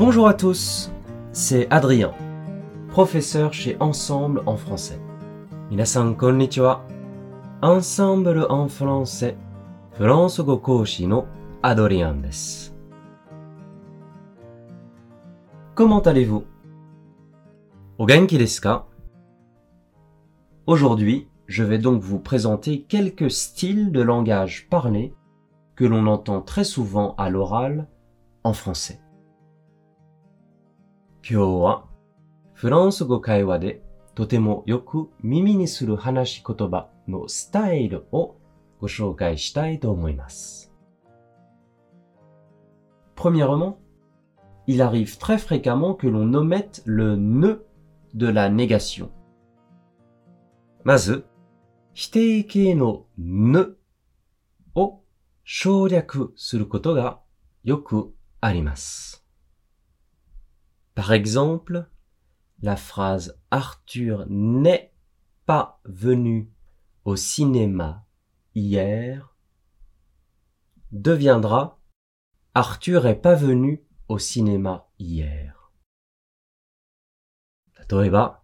Bonjour à tous, c'est Adrien, professeur chez Ensemble en français. Minasan konnichiwa. Ensemble en français. France go no Adrien. Comment allez-vous? Ogenki Aujourd'hui, je vais donc vous présenter quelques styles de langage parlé que l'on entend très souvent à l'oral en français. 今日はフランス語会話でとてもよく耳にする話し言葉のスタイルをご紹介したいと思います。Premièrement, il arrive très fréquemment que l'on omette le ne de la négation. まず、否定形のぬを省略することがよくあります。Par exemple, la phrase Arthur n'est pas venu au cinéma hier deviendra Arthur est pas venu au cinéma hier. 例えば、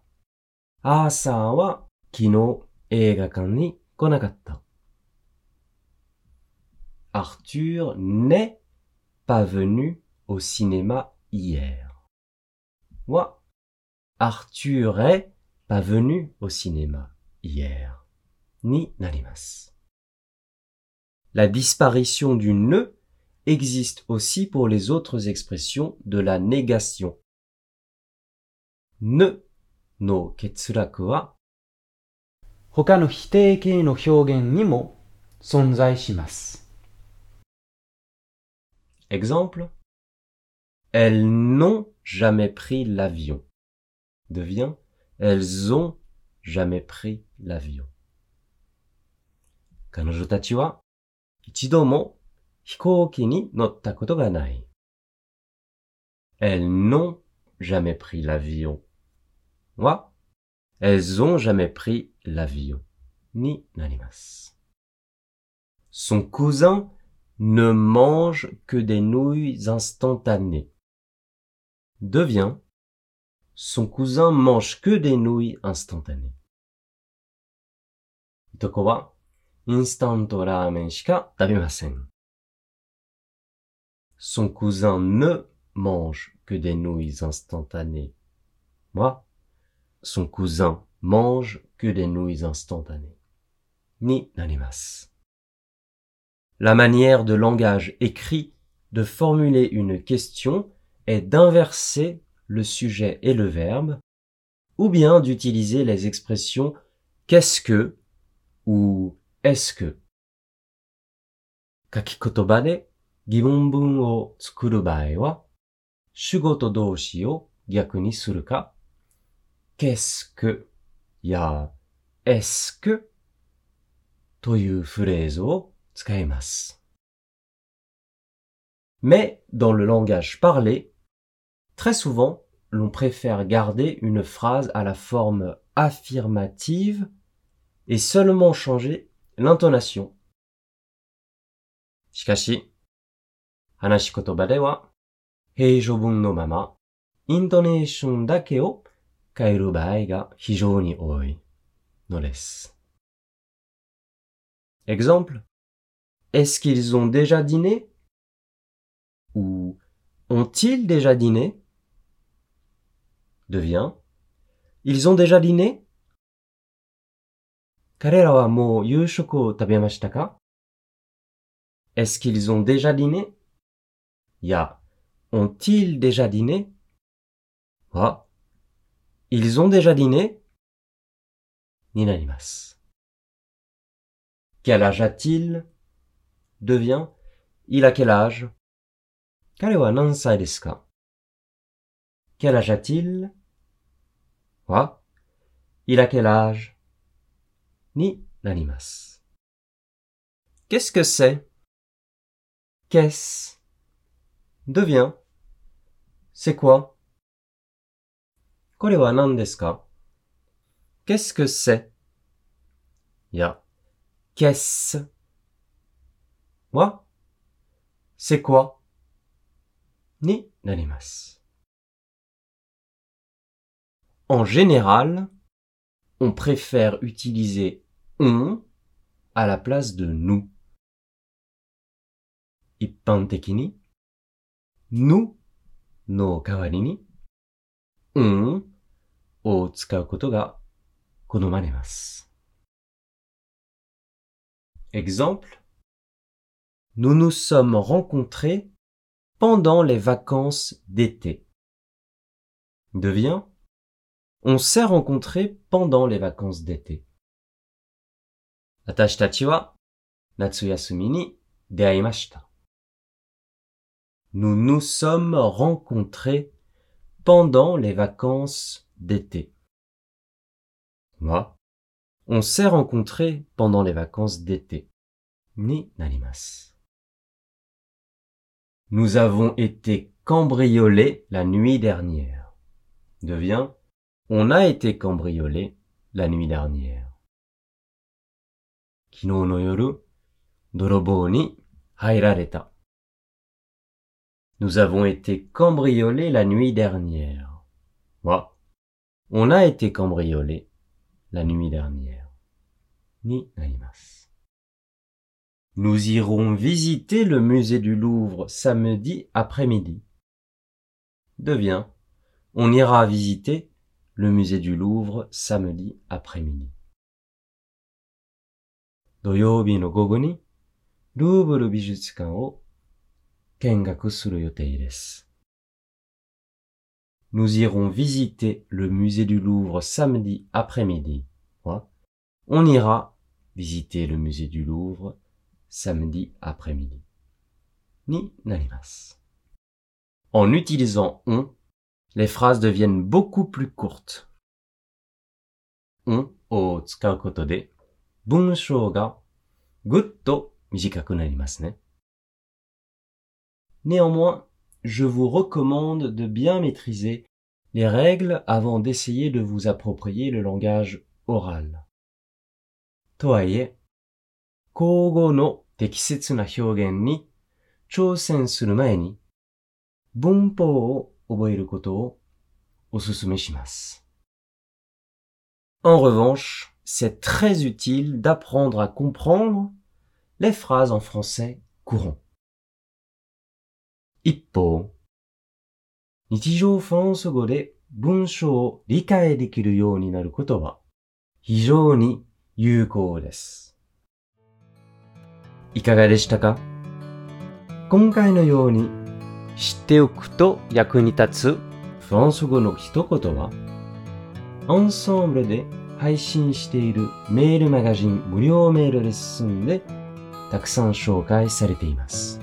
アーサーは昨日映画館に来なかった。Arthur n'est pas venu au cinéma hier. Moi, Arthur est pas venu au cinéma hier, ni Nalimas. La disparition du ne existe aussi pour les autres expressions de la négation. Ne no Exemple elles n'ont jamais pris l'avion. Devient Elles ont jamais pris l'avion. Elles n'ont jamais pris l'avion. Elles ont jamais pris l'avion. Ni narimas. Son cousin ne mange que des nouilles instantanées devient son cousin mange que des nouilles instantanées. Itoko wa instanto ramen shika. Son cousin ne mange que des nouilles instantanées. Moi, son cousin mange que des nouilles instantanées. Ni nanimas. La manière de langage écrit de formuler une question est d'inverser le sujet et le verbe, ou bien d'utiliser les expressions qu'est-ce que ou est-ce que. 書き言葉で疑問文を作る場合は、主語と動詞を逆にするか、qu'est-ce que や est-ce que というフレーズを使います。Mais dans le langage parlé, très souvent, l'on préfère garder une phrase à la forme affirmative et seulement changer l'intonation. しかし、話し言葉では、平常文のまま、イントネーションだけを変える場合が非常に多いのです。Exemple. Est-ce qu'ils ont déjà dîné? Ou ont-ils déjà dîné? devient Ils ont déjà dîné? Est-ce qu'ils ont déjà dîné? Ya. Ont-ils déjà dîné? Wa. Ils ont déjà dîné? Ninanimas. Quel âge a-t-il? Devient Il a quel âge? Kare quel âge a-t-il? Quoi Il a quel âge? Ni nanimas. Qu'est-ce que c'est? Qu'est-ce? Devient. C'est quoi? Qu'est-ce que c'est? Ya. Qu'est-ce? Moi C'est quoi? Ni nanimas. En général, on préfère utiliser on à la place de nous. Ippantekini, nous no kawarini, on o tsukau koto ga. Exemple Nous nous sommes rencontrés pendant les vacances d'été. Devient on s'est rencontrés pendant les vacances d'été. Atashi tachi. Nous nous sommes rencontrés pendant les vacances d'été. Moi, on s'est rencontrés pendant les vacances d'été. Ni narimas. Nous avons été cambriolés la nuit dernière. Devient on a été cambriolé la nuit dernière. Kino no yoru, hairareta. Nous avons été cambriolés la nuit dernière. On a été cambriolé la nuit dernière. Ni naimasu. Nous irons visiter le musée du Louvre samedi après-midi. Devient. On ira visiter le musée du Louvre samedi après-midi. Doyobi no gogo ni Louvre Bijutsukan o kengaku suru yotei. Nous irons visiter le musée du Louvre samedi après-midi. On ira visiter le musée du Louvre samedi après-midi. Ni narimasu. En utilisant on, les phrases deviennent beaucoup plus courtes. On. Néanmoins, je vous recommande de bien maîtriser les règles avant d'essayer de vous approprier le langage oral. に挑戦する前に文法を覚えることをお勧めします。En revanche, c'est très utile d'apprendre à comprendre les phrases en français courant. 一方、日常フランス語で文章を理解できるようになることは非常に有効です。いかがでしたか今回のように 知っておくと役に立つフランス語の一言は、アンサンブルで配信しているメールマガジン無料メールレッスンでたくさん紹介されています。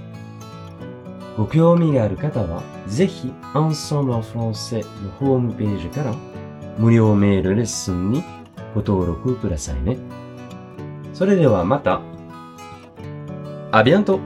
ご興味がある方は、ぜひ、アンサンブルフランセのホームページから無料メールレッスンにご登録くださいね。それではまた。あ、ビアント